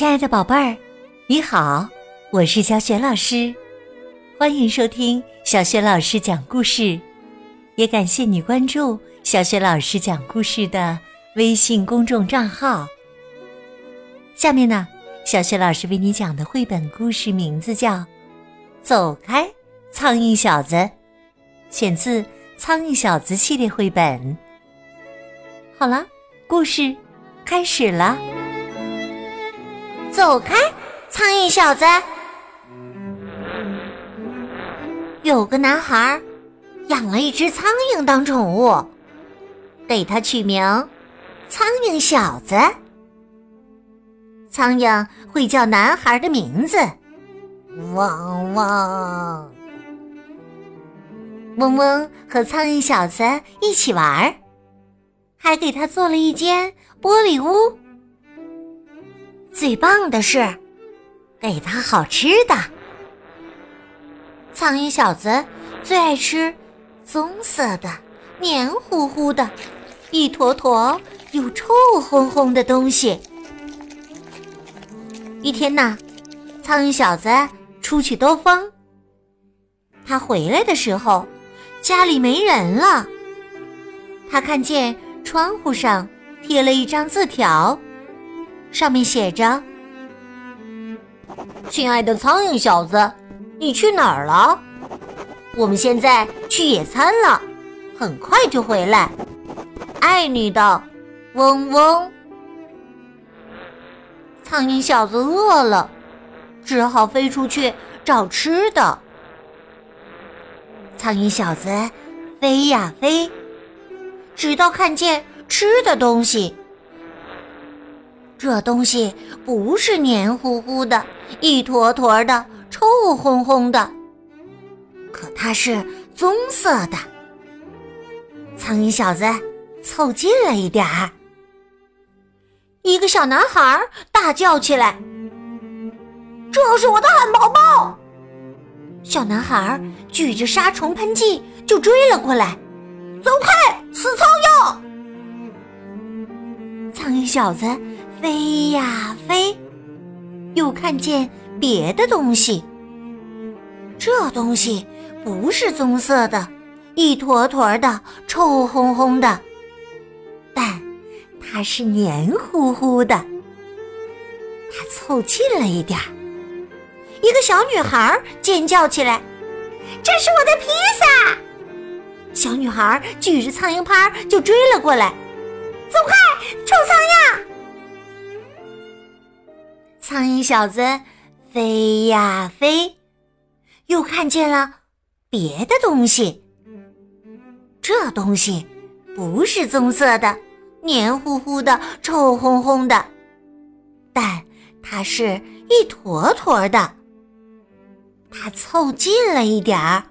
亲爱的宝贝儿，你好，我是小雪老师，欢迎收听小雪老师讲故事，也感谢你关注小雪老师讲故事的微信公众账号。下面呢，小雪老师为你讲的绘本故事名字叫《走开，苍蝇小子》，选自《苍蝇小子》系列绘本。好了，故事开始了。走开，苍蝇小子！有个男孩养了一只苍蝇当宠物，给它取名“苍蝇小子”。苍蝇会叫男孩的名字，汪汪！嗡嗡和苍蝇小子一起玩，还给他做了一间玻璃屋。最棒的是，给他好吃的。苍蝇小子最爱吃棕色的、黏糊糊的、一坨坨又臭烘烘的东西。一天呐，苍蝇小子出去兜风。他回来的时候，家里没人了。他看见窗户上贴了一张字条。上面写着：“亲爱的苍蝇小子，你去哪儿了？我们现在去野餐了，很快就回来。爱你的，嗡嗡。”苍蝇小子饿了，只好飞出去找吃的。苍蝇小子飞呀飞，直到看见吃的东西。这东西不是黏糊糊的、一坨坨的、臭烘烘的，可它是棕色的。苍蝇小子凑近了一点儿，一个小男孩大叫起来：“这是我的汉堡包！”小男孩举着杀虫喷剂就追了过来，“走开，死苍蝇！”苍蝇小子。飞呀飞，又看见别的东西。这东西不是棕色的，一坨坨的，臭烘烘的，但它是黏糊糊的。他凑近了一点儿，一个小女孩尖叫起来：“这是我的披萨！”小女孩举着苍蝇拍就追了过来：“走开，臭苍蝇！”苍蝇小子飞呀飞，又看见了别的东西。这东西不是棕色的、黏糊糊的、臭烘烘的，但它是一坨坨的。他凑近了一点儿，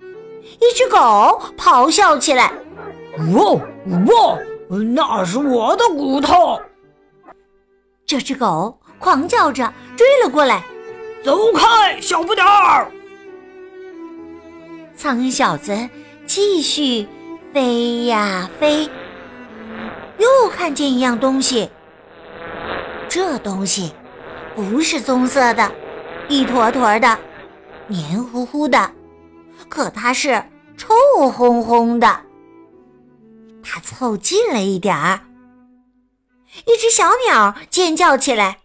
一只狗咆哮起来：“喔喔，那是我的骨头！”这只狗。狂叫着追了过来，走开，小不点儿！苍蝇小子继续飞呀飞，又看见一样东西。这东西不是棕色的，一坨坨的，黏糊糊的，可它是臭烘烘的。他凑近了一点儿，一只小鸟尖叫起来。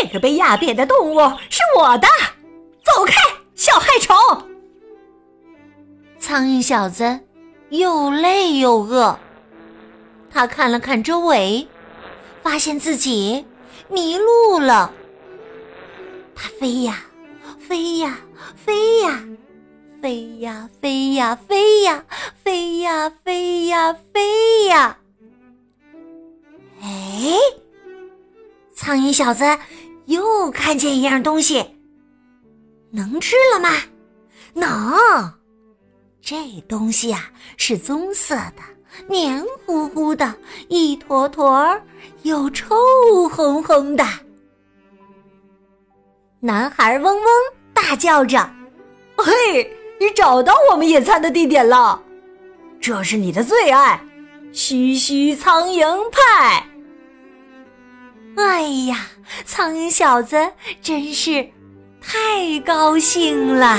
这个被压扁的动物是我的，走开，小害虫！苍蝇小子又累又饿，他看了看周围，发现自己迷路了。他飞呀飞呀飞呀飞呀飞呀飞呀飞呀飞呀飞呀！哎，苍蝇小子。又看见一样东西，能吃了吗？能。这东西啊是棕色的，黏糊糊的，一坨坨又臭烘烘的。男孩嗡嗡大叫着：“嘿，你找到我们野餐的地点了！这是你的最爱，嘘嘘苍蝇派。”哎呀，苍蝇小子真是太高兴了！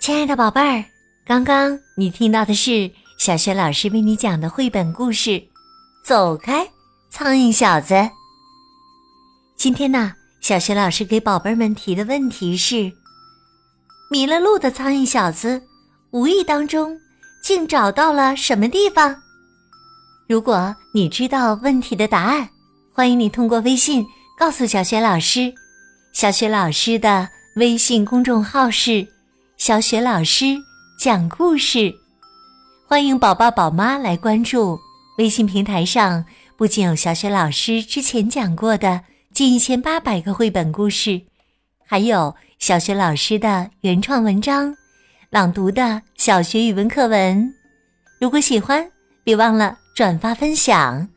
亲爱的宝贝儿，刚刚你听到的是小学老师为你讲的绘本故事《走开，苍蝇小子》。今天呢，小雪老师给宝贝们提的问题是：迷了路的苍蝇小子无意当中竟找到了什么地方？如果你知道问题的答案，欢迎你通过微信告诉小雪老师。小雪老师的微信公众号是。小雪老师讲故事，欢迎宝宝宝妈来关注。微信平台上不仅有小雪老师之前讲过的近一千八百个绘本故事，还有小学老师的原创文章、朗读的小学语文课文。如果喜欢，别忘了转发分享。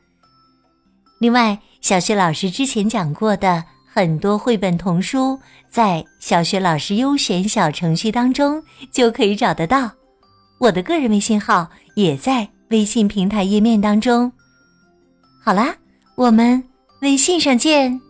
另外，小学老师之前讲过的。很多绘本童书在小学老师优选小程序当中就可以找得到，我的个人微信号也在微信平台页面当中。好啦，我们微信上见。